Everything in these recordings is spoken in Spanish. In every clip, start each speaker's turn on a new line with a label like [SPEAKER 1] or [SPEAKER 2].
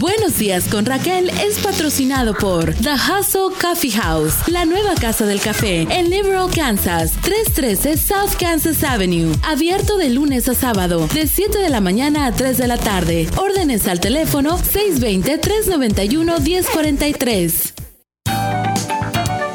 [SPEAKER 1] Buenos días con Raquel es patrocinado por The Hustle Coffee House, la nueva casa del café en Liberal, Kansas, 313 South Kansas Avenue. Abierto de lunes a sábado, de 7 de la mañana a 3 de la tarde. Órdenes al teléfono 620-391-1043.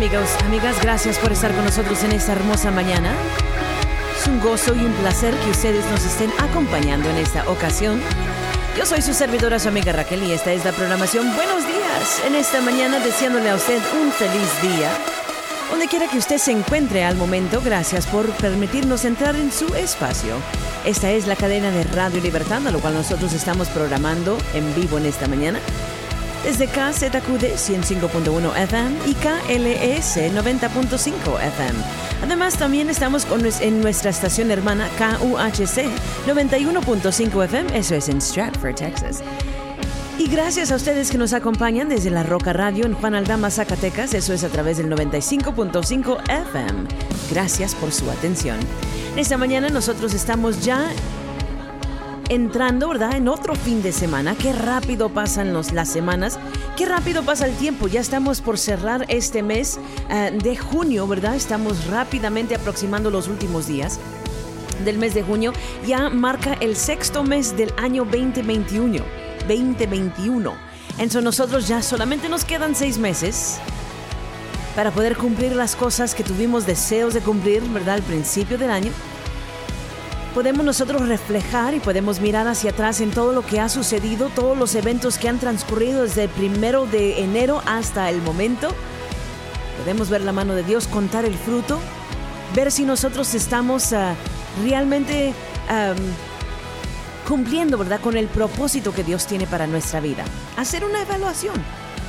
[SPEAKER 2] Amigos, amigas, gracias por estar con nosotros en esta hermosa mañana. Es un gozo y un placer que ustedes nos estén acompañando en esta ocasión. Yo soy su servidora, su amiga Raquel, y esta es la programación Buenos Días en esta mañana, deseándole a usted un feliz día. Donde quiera que usted se encuentre al momento, gracias por permitirnos entrar en su espacio. Esta es la cadena de Radio Libertad, a lo cual nosotros estamos programando en vivo en esta mañana desde KZQD 105.1 FM y KLS 90.5 FM. Además, también estamos con, en nuestra estación hermana KUHC 91.5 FM, eso es en Stratford, Texas. Y gracias a ustedes que nos acompañan desde la Roca Radio en Juan Aldama, Zacatecas, eso es a través del 95.5 FM. Gracias por su atención. Esta mañana nosotros estamos ya entrando, ¿verdad? En otro fin de semana. Qué rápido pasan los, las semanas. Qué rápido pasa el tiempo. Ya estamos por cerrar este mes uh, de junio, ¿verdad? Estamos rápidamente aproximando los últimos días del mes de junio. Ya marca el sexto mes del año 2021. 2021. Entonces nosotros ya solamente nos quedan seis meses para poder cumplir las cosas que tuvimos deseos de cumplir, ¿verdad? Al principio del año podemos nosotros reflejar y podemos mirar hacia atrás en todo lo que ha sucedido, todos los eventos que han transcurrido desde el primero de enero hasta el momento. Podemos ver la mano de Dios, contar el fruto, ver si nosotros estamos uh, realmente um, cumpliendo, ¿verdad?, con el propósito que Dios tiene para nuestra vida. Hacer una evaluación,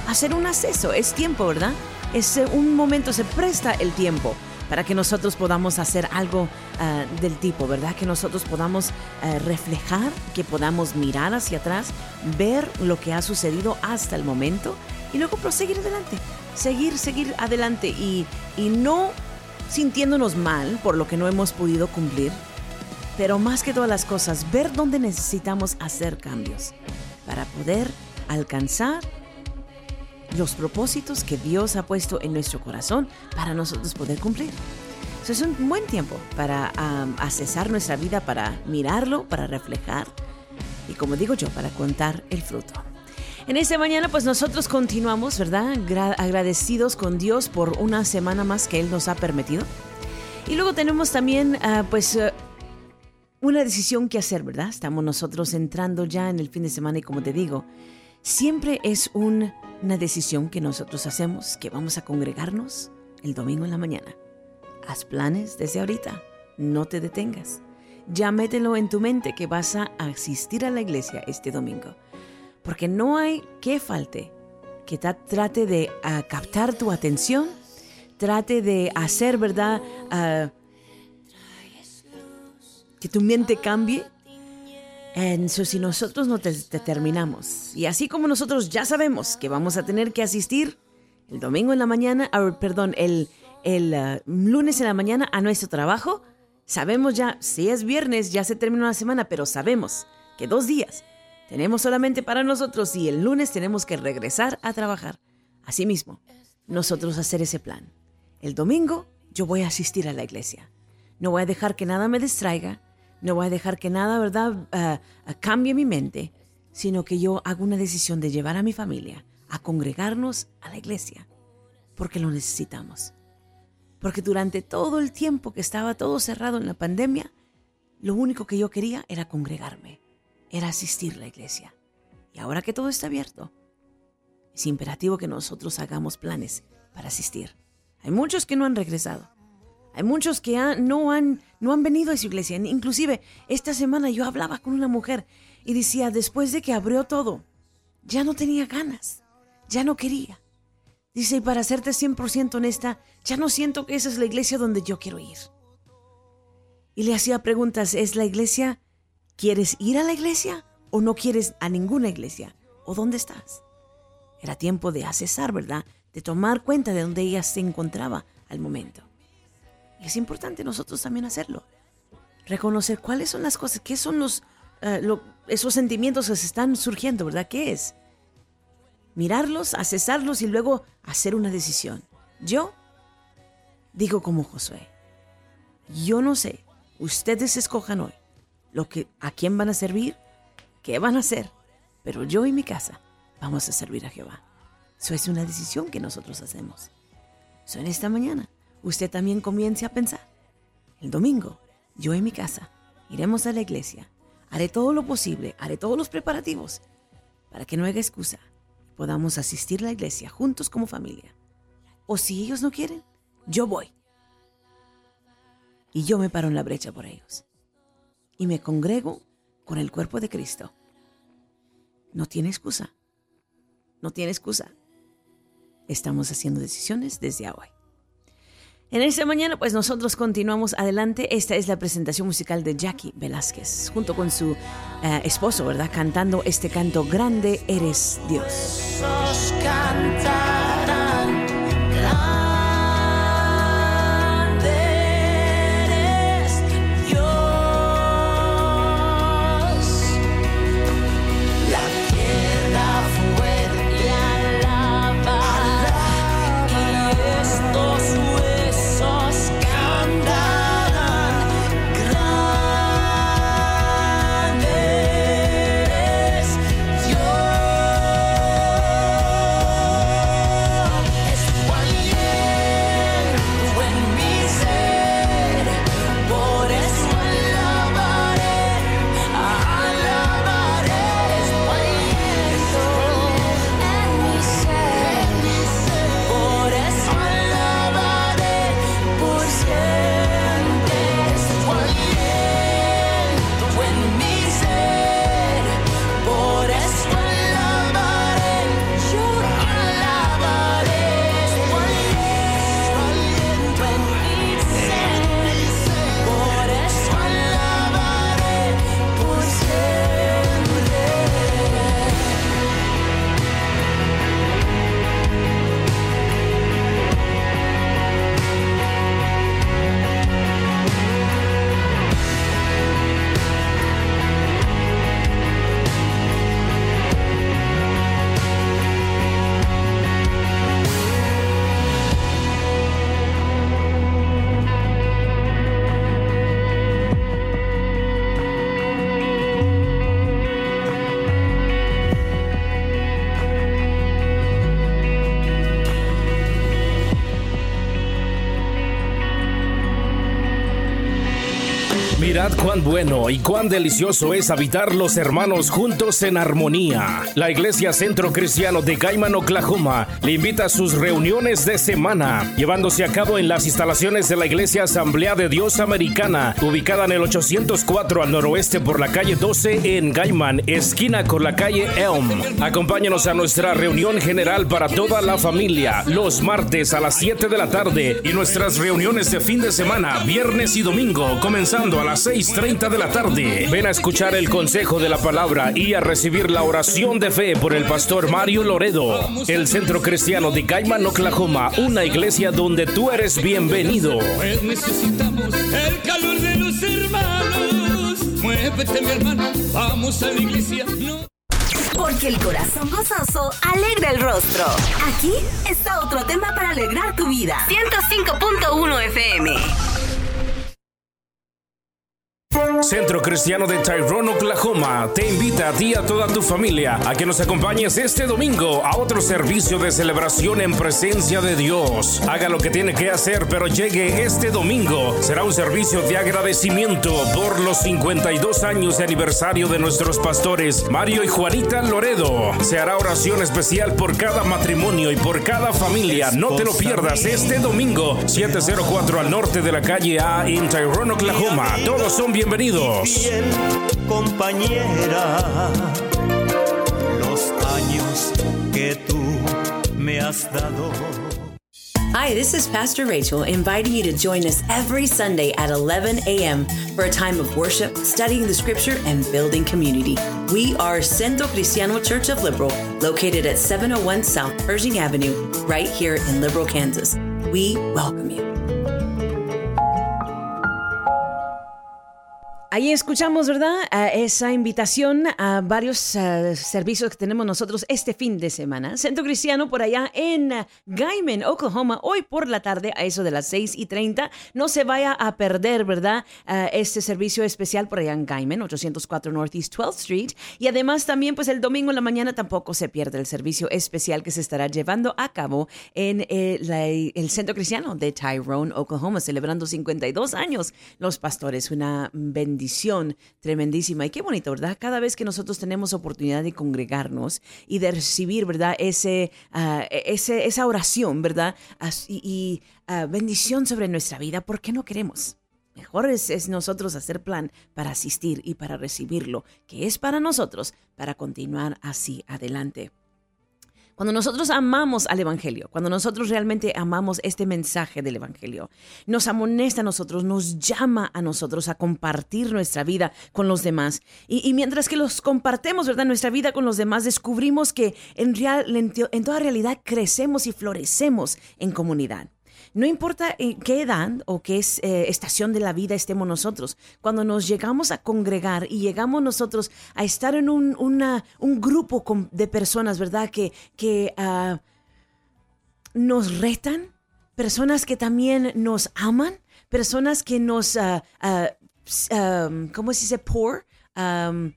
[SPEAKER 2] hacer un acceso, es tiempo, ¿verdad? Es un momento, se presta el tiempo para que nosotros podamos hacer algo uh, del tipo, ¿verdad? Que nosotros podamos uh, reflejar, que podamos mirar hacia atrás, ver lo que ha sucedido hasta el momento y luego proseguir adelante, seguir, seguir adelante y, y no sintiéndonos mal por lo que no hemos podido cumplir, pero más que todas las cosas, ver dónde necesitamos hacer cambios para poder alcanzar los propósitos que Dios ha puesto en nuestro corazón para nosotros poder cumplir. Es un buen tiempo para um, accesar nuestra vida, para mirarlo, para reflejar y como digo yo, para contar el fruto. En esta mañana pues nosotros continuamos, ¿verdad? Gra agradecidos con Dios por una semana más que Él nos ha permitido. Y luego tenemos también uh, pues uh, una decisión que hacer, ¿verdad? Estamos nosotros entrando ya en el fin de semana y como te digo, siempre es un una decisión que nosotros hacemos, que vamos a congregarnos el domingo en la mañana. Haz planes desde ahorita, no te detengas. Ya mételo en tu mente que vas a asistir a la iglesia este domingo. Porque no hay que falte que trate de captar tu atención, trate de hacer, ¿verdad? Que tu mente cambie eso si nosotros no te determinamos, y así como nosotros ya sabemos que vamos a tener que asistir el domingo en la mañana, uh, perdón, el, el uh, lunes en la mañana a nuestro trabajo, sabemos ya, si es viernes, ya se terminó la semana, pero sabemos que dos días tenemos solamente para nosotros y el lunes tenemos que regresar a trabajar. Asimismo, nosotros hacer ese plan. El domingo yo voy a asistir a la iglesia. No voy a dejar que nada me distraiga no voy a dejar que nada, ¿verdad?, uh, cambie mi mente, sino que yo hago una decisión de llevar a mi familia a congregarnos a la iglesia, porque lo necesitamos. Porque durante todo el tiempo que estaba todo cerrado en la pandemia, lo único que yo quería era congregarme, era asistir a la iglesia. Y ahora que todo está abierto, es imperativo que nosotros hagamos planes para asistir. Hay muchos que no han regresado. Hay muchos que no, han, no han venido a su iglesia. Inclusive, esta semana yo hablaba con una mujer y decía, después de que abrió todo, ya no tenía ganas, ya no quería. Dice, y para serte 100% honesta, ya no siento que esa es la iglesia donde yo quiero ir. Y le hacía preguntas, ¿es la iglesia? ¿Quieres ir a la iglesia o no quieres a ninguna iglesia? ¿O dónde estás? Era tiempo de asesar, ¿verdad? De tomar cuenta de dónde ella se encontraba al momento. Y es importante nosotros también hacerlo. Reconocer cuáles son las cosas, qué son los, eh, esos sentimientos que se están surgiendo, ¿verdad? ¿Qué es? Mirarlos, asesarlos y luego hacer una decisión. Yo digo como Josué, yo no sé, ustedes escojan hoy lo que, a quién van a servir, qué van a hacer, pero yo y mi casa vamos a servir a Jehová. Eso es una decisión que nosotros hacemos. Eso en esta mañana usted también comience a pensar. El domingo, yo en mi casa, iremos a la iglesia, haré todo lo posible, haré todos los preparativos para que no haya excusa y podamos asistir a la iglesia juntos como familia. O si ellos no quieren, yo voy. Y yo me paro en la brecha por ellos. Y me congrego con el cuerpo de Cristo. No tiene excusa. No tiene excusa. Estamos haciendo decisiones desde hoy. En esta mañana, pues nosotros continuamos adelante. Esta es la presentación musical de Jackie Velázquez, junto con su eh, esposo, ¿verdad? Cantando este canto, Grande eres Dios.
[SPEAKER 3] Bueno y cuán delicioso es habitar los hermanos juntos en armonía. La Iglesia Centro Cristiano de Gaiman, Oklahoma, le invita a sus reuniones de semana, llevándose a cabo en las instalaciones de la Iglesia Asamblea de Dios Americana, ubicada en el 804 al noroeste por la calle 12 en Gaiman, esquina con la calle Elm. Acompáñanos a nuestra reunión general para toda la familia, los martes a las 7 de la tarde y nuestras reuniones de fin de semana, viernes y domingo, comenzando a las 6.30 de la tarde. Ven a escuchar el consejo de la palabra y a recibir la oración de fe por el pastor Mario Loredo. El Centro Cristiano de Cayman, Oklahoma, una iglesia donde tú eres bienvenido.
[SPEAKER 4] Pues necesitamos el calor de los hermanos. Muévete, mi hermano, vamos a la iglesia.
[SPEAKER 5] Porque el corazón gozoso alegra el rostro. Aquí está otro tema para alegrar tu vida. 105.1 FM.
[SPEAKER 3] Centro Cristiano de Tyrone, Oklahoma, te invita a ti y a toda tu familia a que nos acompañes este domingo a otro servicio de celebración en presencia de Dios. Haga lo que tiene que hacer, pero llegue este domingo. Será un servicio de agradecimiento por los 52 años de aniversario de nuestros pastores Mario y Juanita Loredo. Se hará oración especial por cada matrimonio y por cada familia. No te lo pierdas este domingo, 704 al norte de la calle A en Tyrone, Oklahoma. Todos son bienvenidos.
[SPEAKER 6] Fiel compañera, los años que tú me has dado.
[SPEAKER 7] Hi, this is Pastor Rachel inviting you to join us every Sunday at 11 a.m. for a time of worship, studying the scripture, and building community. We are Centro Cristiano Church of Liberal, located at 701 South Pershing Avenue, right here in Liberal, Kansas. We welcome you.
[SPEAKER 2] Ahí escuchamos, ¿verdad? Esa invitación a varios uh, servicios que tenemos nosotros este fin de semana. Centro Cristiano por allá en Guyman, Oklahoma, hoy por la tarde a eso de las 6 y 30. No se vaya a perder, ¿verdad? Este servicio especial por allá en Guyman, 804 Northeast 12th Street. Y además también, pues el domingo en la mañana tampoco se pierde el servicio especial que se estará llevando a cabo en eh, la, el Centro Cristiano de Tyrone, Oklahoma, celebrando 52 años los pastores. Una bendición bendición tremendísima. Y qué bonito, ¿verdad? Cada vez que nosotros tenemos oportunidad de congregarnos y de recibir, ¿verdad? Ese, uh, ese esa oración, ¿verdad? y, y uh, bendición sobre nuestra vida, ¿por qué no queremos? Mejor es, es, nosotros hacer plan para asistir y para recibirlo, que es para nosotros, para continuar así adelante. Cuando nosotros amamos al Evangelio, cuando nosotros realmente amamos este mensaje del Evangelio, nos amonesta a nosotros, nos llama a nosotros a compartir nuestra vida con los demás. Y, mientras que los compartemos, ¿verdad? Nuestra vida con los demás, descubrimos que en, real, en toda realidad crecemos y florecemos en comunidad. No importa qué edad o qué es, eh, estación de la vida estemos nosotros, cuando nos llegamos a congregar y llegamos nosotros a estar en un, grupo de personas, ¿verdad? Que, uh, nos retan, personas que también nos aman, personas que nos, uh, uh, um, ¿cómo se dice? Pour. Um,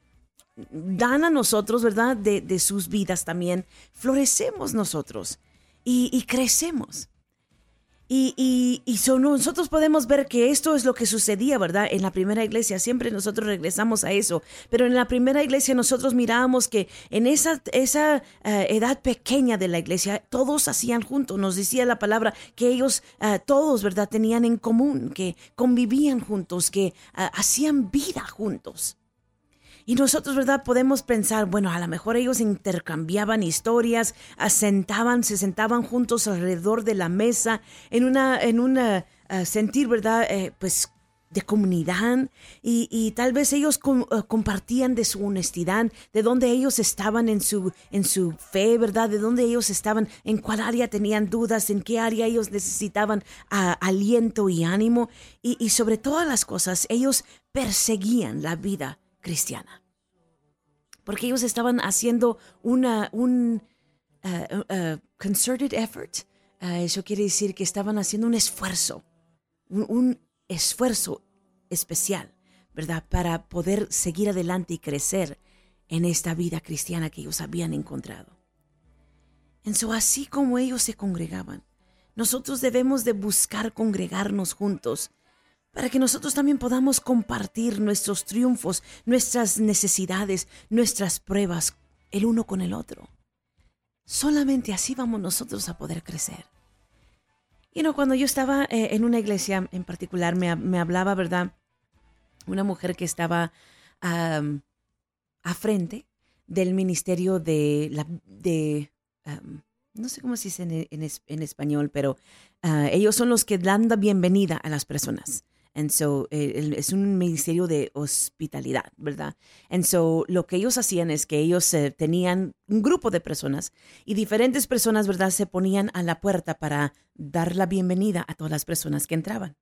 [SPEAKER 2] dan a nosotros, ¿verdad? De, sus vidas también. Florecemos nosotros y crecemos. Y, y, y so nosotros podemos ver que esto es lo que sucedía, ¿verdad? En la primera iglesia, siempre nosotros regresamos a eso, pero en la primera iglesia nosotros mirábamos que en esa, esa uh, edad pequeña de la iglesia, todos hacían juntos, nos decía la palabra que ellos uh, todos, ¿verdad? Tenían en común, que convivían juntos, que uh, hacían vida juntos. Y nosotros, ¿verdad? Podemos pensar, bueno, a lo mejor ellos intercambiaban historias, asentaban, se sentaban juntos alrededor de la mesa en una, en una uh, sentir, ¿verdad? Eh, pues de comunidad y, tal vez ellos com, compartían de su honestidad, de dónde ellos estaban en su, en su fe, ¿verdad? De dónde ellos estaban, en cuál área tenían dudas, en qué área ellos necesitaban aliento y ánimo. Y sobre todas las cosas, ellos perseguían la vida cristiana. Porque ellos estaban haciendo un uh, uh, concerted effort. Uh, eso quiere decir que estaban haciendo un esfuerzo, un, un, esfuerzo especial, ¿verdad? Para poder seguir adelante y crecer en esta vida cristiana que ellos habían encontrado. En so, así como ellos se congregaban, nosotros debemos de buscar congregarnos juntos para que nosotros también podamos compartir nuestros triunfos, nuestras necesidades, nuestras pruebas el uno con el otro. Solamente así vamos nosotros a poder crecer. Y no, cuando yo estaba eh, en una iglesia en particular, me, hablaba, ¿verdad? Una mujer que estaba um, a frente del ministerio de, la, de no sé cómo se dice en, español, pero uh, ellos son los que dan la bienvenida a las personas. And so, eh, es un ministerio de hospitalidad, ¿verdad? And so, lo que ellos hacían es que ellos tenían un grupo de personas y diferentes personas, ¿verdad? Se ponían a la puerta para dar la bienvenida a todas las personas que entraban.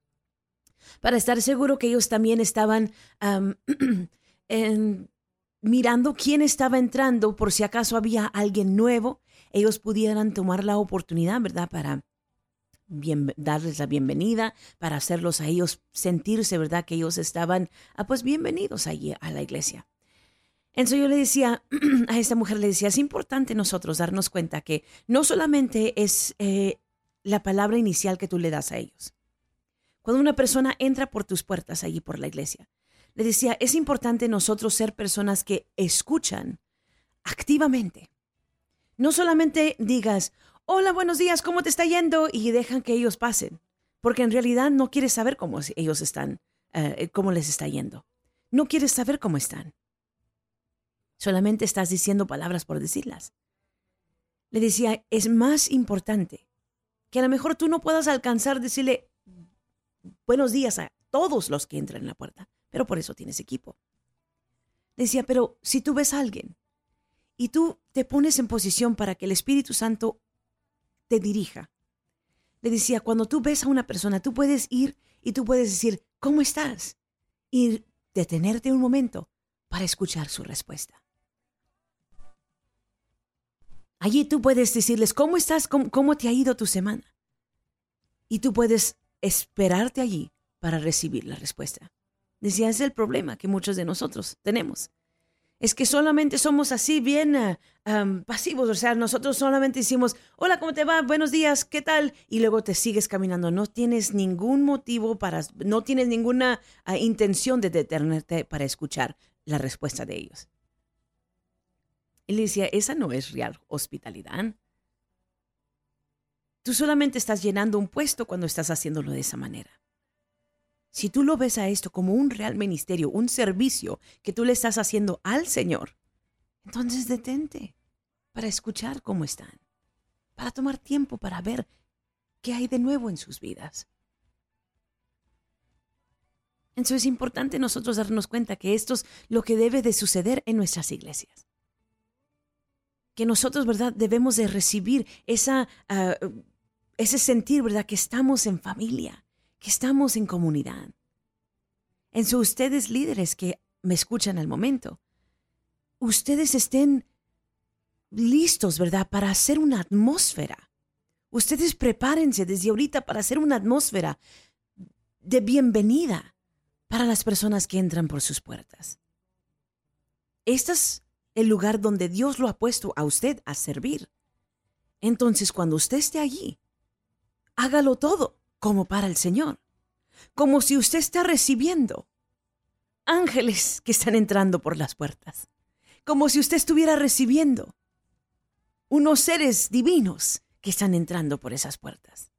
[SPEAKER 2] Para estar seguro que ellos también estaban um, en, mirando quién estaba entrando por si acaso había alguien nuevo, ellos pudieran tomar la oportunidad, ¿verdad? Para darles la bienvenida, para hacerlos a ellos sentirse, ¿verdad? Que ellos estaban, ah, pues, bienvenidos allí a la iglesia. Entonces yo le decía a esta mujer, le decía, es importante nosotros darnos cuenta que no solamente es eh, la palabra inicial que tú le das a ellos. Cuando una persona entra por tus puertas allí por la iglesia, le decía, es importante nosotros ser personas que escuchan activamente. No solamente digas, hola, buenos días, ¿cómo te está yendo? Y dejan que ellos pasen, porque en realidad no quieres saber cómo ellos están, eh, cómo les está yendo. No quieres saber cómo están. Solamente estás diciendo palabras por decirlas. Le decía, es más importante que a lo mejor tú no puedas alcanzar decirle buenos días a todos los que entran en la puerta, pero por eso tienes equipo. Decía, pero si tú ves a alguien y tú te pones en posición para que el Espíritu Santo te dirija, le decía, cuando tú ves a una persona, tú puedes ir y tú puedes decir, ¿cómo estás? Y detenerte un momento para escuchar su respuesta. Allí tú puedes decirles, ¿cómo estás? ¿Cómo, cómo te ha ido tu semana? Y tú puedes esperarte allí para recibir la respuesta. Decía, ese es el problema que muchos de nosotros tenemos. Es que solamente somos así bien ah, pasivos, o sea, nosotros solamente decimos, hola, ¿cómo te va? Buenos días, ¿qué tal? Y luego te sigues caminando. No tienes ningún motivo para, no tienes ninguna ah, intención de detenerte para escuchar la respuesta de ellos. Y le decía, esa no es real hospitalidad. Tú solamente estás llenando un puesto cuando estás haciéndolo de esa manera. Si tú lo ves a esto como un real ministerio, un servicio que tú le estás haciendo al Señor, entonces detente para escuchar cómo están, para tomar tiempo para ver qué hay de nuevo en sus vidas. Entonces es importante nosotros darnos cuenta que esto es lo que debe de suceder en nuestras iglesias. Que nosotros, ¿verdad? Debemos de recibir esa, ah, ese sentir, ¿verdad? Que estamos en familia, que estamos en comunidad. En su ustedes líderes que me escuchan al momento, ustedes estén listos, ¿verdad? Para hacer una atmósfera. Ustedes prepárense desde ahorita para hacer una atmósfera de bienvenida para las personas que entran por sus puertas. Este es el lugar donde Dios lo ha puesto a usted a servir. Entonces, cuando usted esté allí, hágalo todo como para el Señor. Como si usted está recibiendo ángeles que están entrando por las puertas. Como si usted estuviera recibiendo unos seres divinos que están entrando por esas puertas.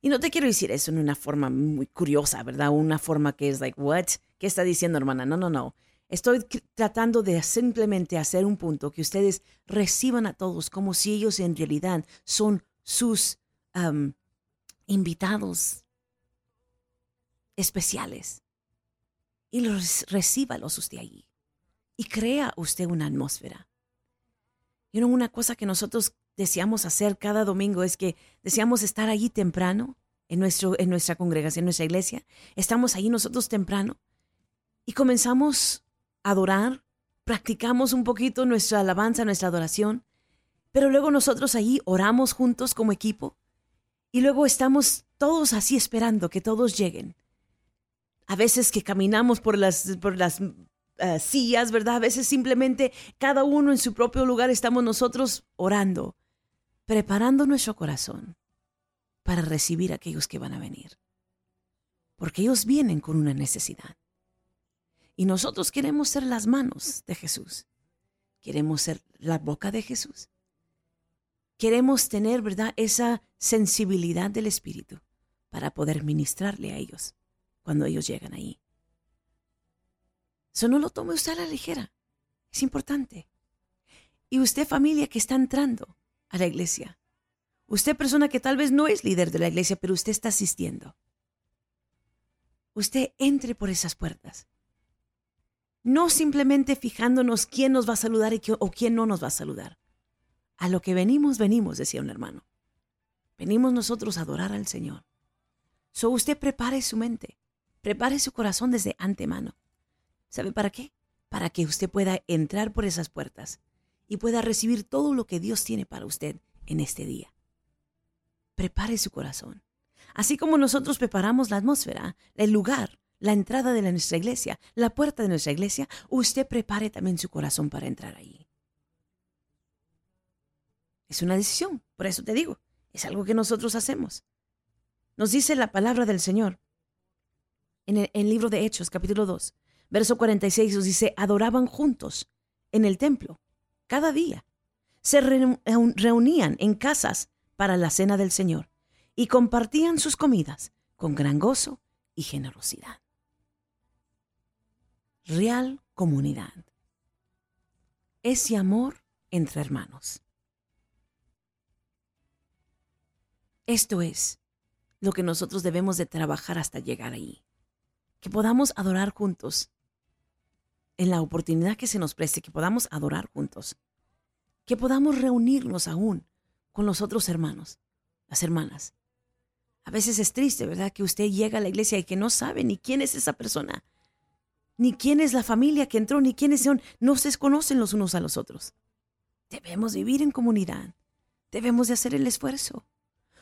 [SPEAKER 2] Y no te quiero decir eso en una forma muy curiosa, ¿verdad? Una forma que es like, what? ¿Qué está diciendo, hermana? No, no, no. Estoy tratando de simplemente hacer un punto que ustedes reciban a todos como si ellos en realidad son sus invitados especiales. Y los recíbalos usted allí. Y crea usted una atmósfera. Y una cosa que nosotros deseamos hacer cada domingo es que deseamos estar allí temprano en, nuestro, en nuestra congregación, en nuestra iglesia. Estamos allí nosotros temprano y comenzamos a adorar, practicamos un poquito nuestra alabanza, nuestra adoración, pero luego nosotros allí oramos juntos como equipo y luego estamos todos así esperando que todos lleguen. A veces que caminamos por las, por las eh, sillas, ¿verdad? A veces simplemente cada uno en su propio lugar estamos nosotros orando, preparando nuestro corazón para recibir a aquellos que van a venir. Porque ellos vienen con una necesidad. Y nosotros queremos ser las manos de Jesús. Queremos ser la boca de Jesús. Queremos tener, ¿verdad?, esa sensibilidad del Espíritu para poder ministrarle a ellos cuando ellos llegan ahí. Eso no lo tome usted a la ligera. Es importante. Y usted familia que está entrando a la iglesia. Usted persona que tal vez no es líder de la iglesia, pero usted está asistiendo. Usted entre por esas puertas. No simplemente fijándonos quién nos va a saludar y o quién no nos va a saludar. A lo que venimos, venimos, decía un hermano. Venimos nosotros a adorar al Señor. So usted prepare su mente, prepare su corazón desde antemano. ¿Sabe para qué? Para que usted pueda entrar por esas puertas y pueda recibir todo lo que Dios tiene para usted en este día. prepare su corazón. Así como nosotros preparamos la atmósfera, el lugar, la entrada de nuestra iglesia, la puerta de nuestra iglesia, usted prepare también su corazón para entrar ahí. Es una decisión, por eso te digo, es algo que nosotros hacemos. Nos dice la palabra del Señor en el, libro de Hechos, capítulo 2, verso 46, nos dice, adoraban juntos en el templo cada día. Se reunían en casas para la cena del Señor y compartían sus comidas con gran gozo y generosidad. Real comunidad. Ese amor entre hermanos. Esto es lo que nosotros debemos de trabajar hasta llegar ahí. Que podamos adorar juntos. En la oportunidad que se nos preste, que podamos adorar juntos. Que podamos reunirnos aún con los otros hermanos, las hermanas. A veces es triste, ¿verdad? Que usted llega a la iglesia y que no sabe ni quién es esa persona, ni quién es la familia que entró, ni quiénes son. No se conocen los unos a los otros. Debemos vivir en comunidad. Debemos de hacer el esfuerzo.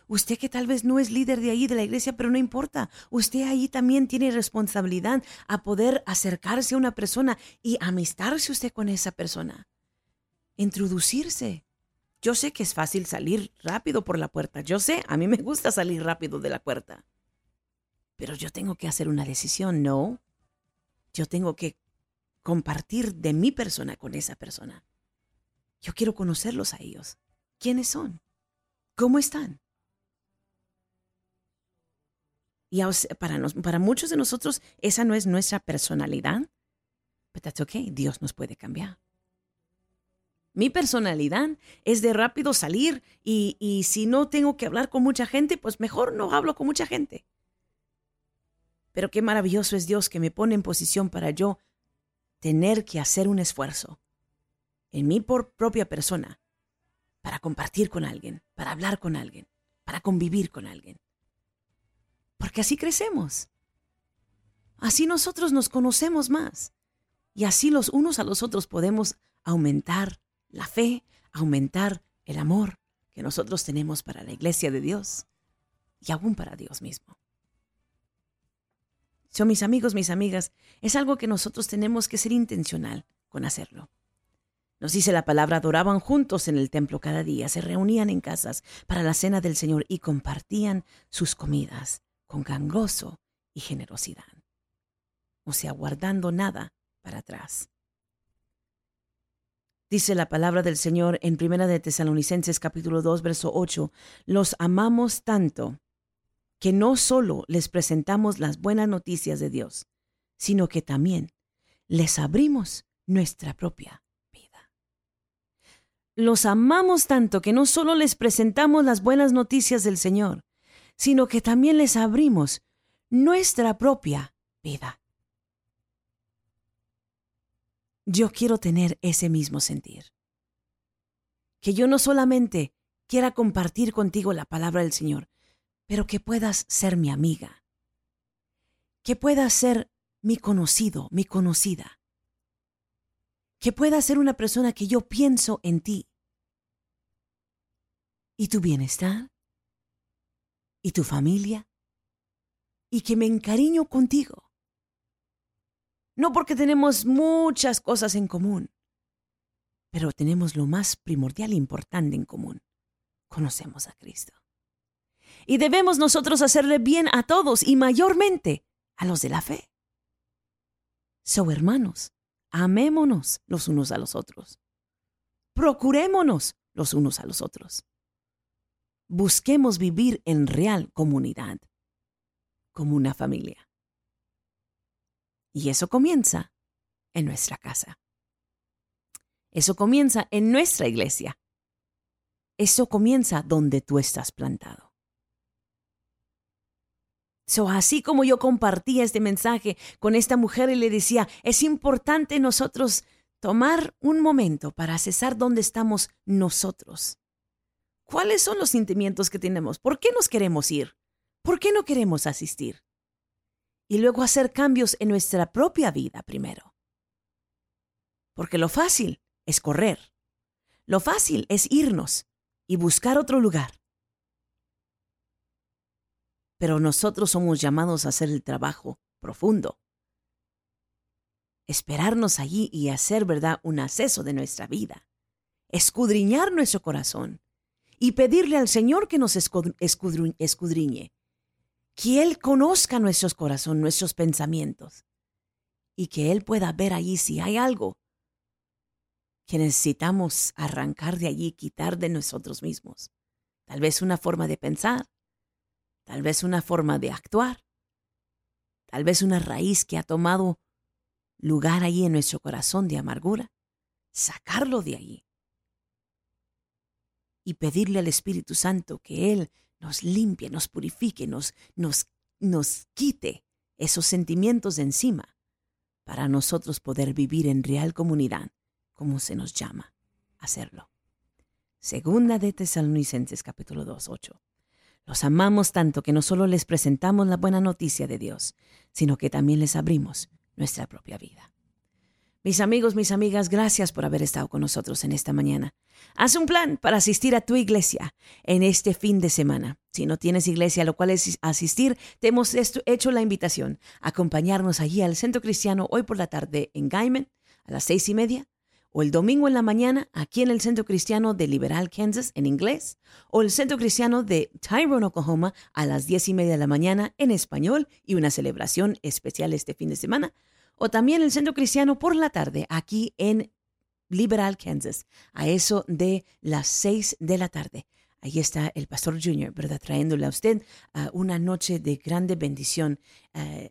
[SPEAKER 2] Usted que tal vez no es líder de ahí, de la iglesia, pero no importa. Usted ahí también tiene responsabilidad a poder acercarse a una persona y amistarse usted con esa persona. Introducirse. Yo sé que es fácil salir rápido por la puerta. Yo sé, a mí me gusta salir rápido de la puerta. Pero yo tengo que hacer una decisión, ¿no? Yo tengo que compartir de mi persona con esa persona. Yo quiero conocerlos a ellos. ¿Quiénes son? ¿Cómo están? Y para, para muchos de nosotros esa no es nuestra personalidad. Pero that's okay. Dios nos puede cambiar. Mi personalidad es de rápido salir y, y si no tengo que hablar con mucha gente, pues mejor no hablo con mucha gente. Pero qué maravilloso es Dios que me pone en posición para yo tener que hacer un esfuerzo en mi propia persona para compartir con alguien, para hablar con alguien, para convivir con alguien. Porque así crecemos. Así nosotros nos conocemos más. Y así los unos a los otros podemos aumentar la fe, aumentar el amor que nosotros tenemos para la iglesia de Dios y aún para Dios mismo. Son mis amigos, mis amigas, es algo que nosotros tenemos que ser intencional con hacerlo. Nos dice la palabra, adoraban juntos en el templo cada día, se reunían en casas para la cena del Señor y compartían sus comidas con gran y generosidad, o sea, guardando nada para atrás. Dice la palabra del Señor en Primera de Tesalonicenses capítulo 2 verso 8, los amamos tanto que no solo les presentamos las buenas noticias de Dios, sino que también les abrimos nuestra propia vida. Los amamos tanto que no solo les presentamos las buenas noticias del Señor, sino que también les abrimos nuestra propia vida. Yo quiero tener ese mismo sentir. Que yo no solamente quiera compartir contigo la palabra del Señor, pero que puedas ser mi amiga. Que puedas ser mi conocido, mi conocida. Que puedas ser una persona que yo pienso en ti. ¿Y tu bienestar? Y tu familia y que me encariño contigo. No porque tenemos muchas cosas en común, pero tenemos lo más primordial e importante en común. Conocemos a Cristo. Y debemos nosotros hacerle bien a todos y mayormente a los de la fe. So, hermanos, amémonos los unos a los otros. Procurémonos los unos a los otros busquemos vivir en real comunidad, como una familia. Y eso comienza en nuestra casa. Eso comienza en nuestra iglesia. Eso comienza donde tú estás plantado. So, así como yo compartía este mensaje con esta mujer y le decía, es importante nosotros tomar un momento para cesar dónde estamos nosotros ¿Cuáles son los sentimientos que tenemos? ¿Por qué nos queremos ir? ¿Por qué no queremos asistir? Y luego hacer cambios en nuestra propia vida primero. Porque lo fácil es correr. Lo fácil es irnos y buscar otro lugar. pero nosotros somos llamados a hacer el trabajo profundo. Esperarnos allí y hacer, ¿verdad?, un acceso de nuestra vida. Escudriñar nuestro corazón y pedirle al Señor que nos escudriñe. Que Él conozca nuestros corazones, nuestros pensamientos. Y que Él pueda ver allí si hay algo que necesitamos arrancar de allí, quitar de nosotros mismos. Tal vez una forma de pensar, tal vez una forma de actuar, tal vez una raíz que ha tomado lugar allí en nuestro corazón de amargura, sacarlo de allí y pedirle al Espíritu Santo que Él nos limpie, nos purifique, nos, nos, nos quite esos sentimientos de encima para nosotros poder vivir en real comunidad como se nos llama hacerlo. Segunda de Tesalonicenses capítulo 2, 8. Los amamos tanto que no solo les presentamos la buena noticia de Dios, sino que también les abrimos nuestra propia vida. Mis amigos, mis amigas, gracias por haber estado con nosotros en esta mañana. Haz un plan para asistir a tu iglesia en este fin de semana. Si no tienes iglesia a lo cual es asistir, te hemos hecho la invitación acompañarnos allí al Centro Cristiano hoy por la tarde en Gaiman a las seis y media, o el domingo en la mañana aquí en el Centro Cristiano de Liberal, Kansas en inglés, o el Centro Cristiano de Tyrone, Oklahoma a las diez y media de la mañana en español y una celebración especial este fin de semana o también el Centro Cristiano por la tarde aquí en Liberal, Kansas, a eso de las seis de la tarde. Ahí está el Pastor Junior, ¿verdad? Trayéndole a usted uh, una noche de grande bendición. Uh,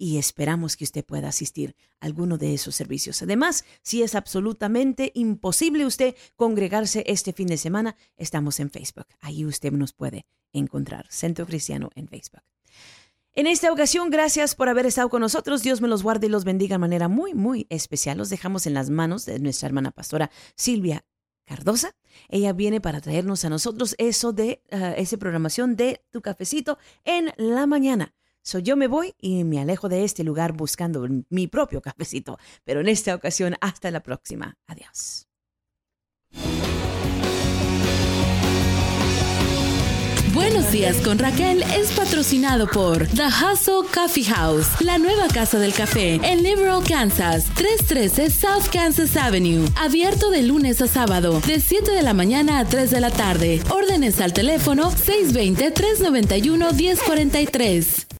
[SPEAKER 2] y esperamos que usted pueda asistir a alguno de esos servicios. Además, si es absolutamente imposible usted congregarse este fin de semana, estamos en Facebook. Ahí usted nos puede encontrar. Centro Cristiano en Facebook. En esta ocasión, gracias por haber estado con nosotros. Dios me los guarde y los bendiga de manera muy, muy especial. Los dejamos en las manos de nuestra hermana pastora Silvia Cardosa. Ella viene para traernos a nosotros eso de uh, esa programación de tu cafecito en la mañana. So, yo me voy y me alejo de este lugar buscando mi propio cafecito. Pero en esta ocasión, hasta la próxima. Adiós.
[SPEAKER 1] Buenos días con Raquel es patrocinado por The Hustle Coffee House, la nueva casa del café en Liberal, Kansas, 313 South Kansas Avenue, abierto de lunes a sábado, de 7 de la mañana a 3 de la tarde. Órdenes al teléfono 620-391-1043.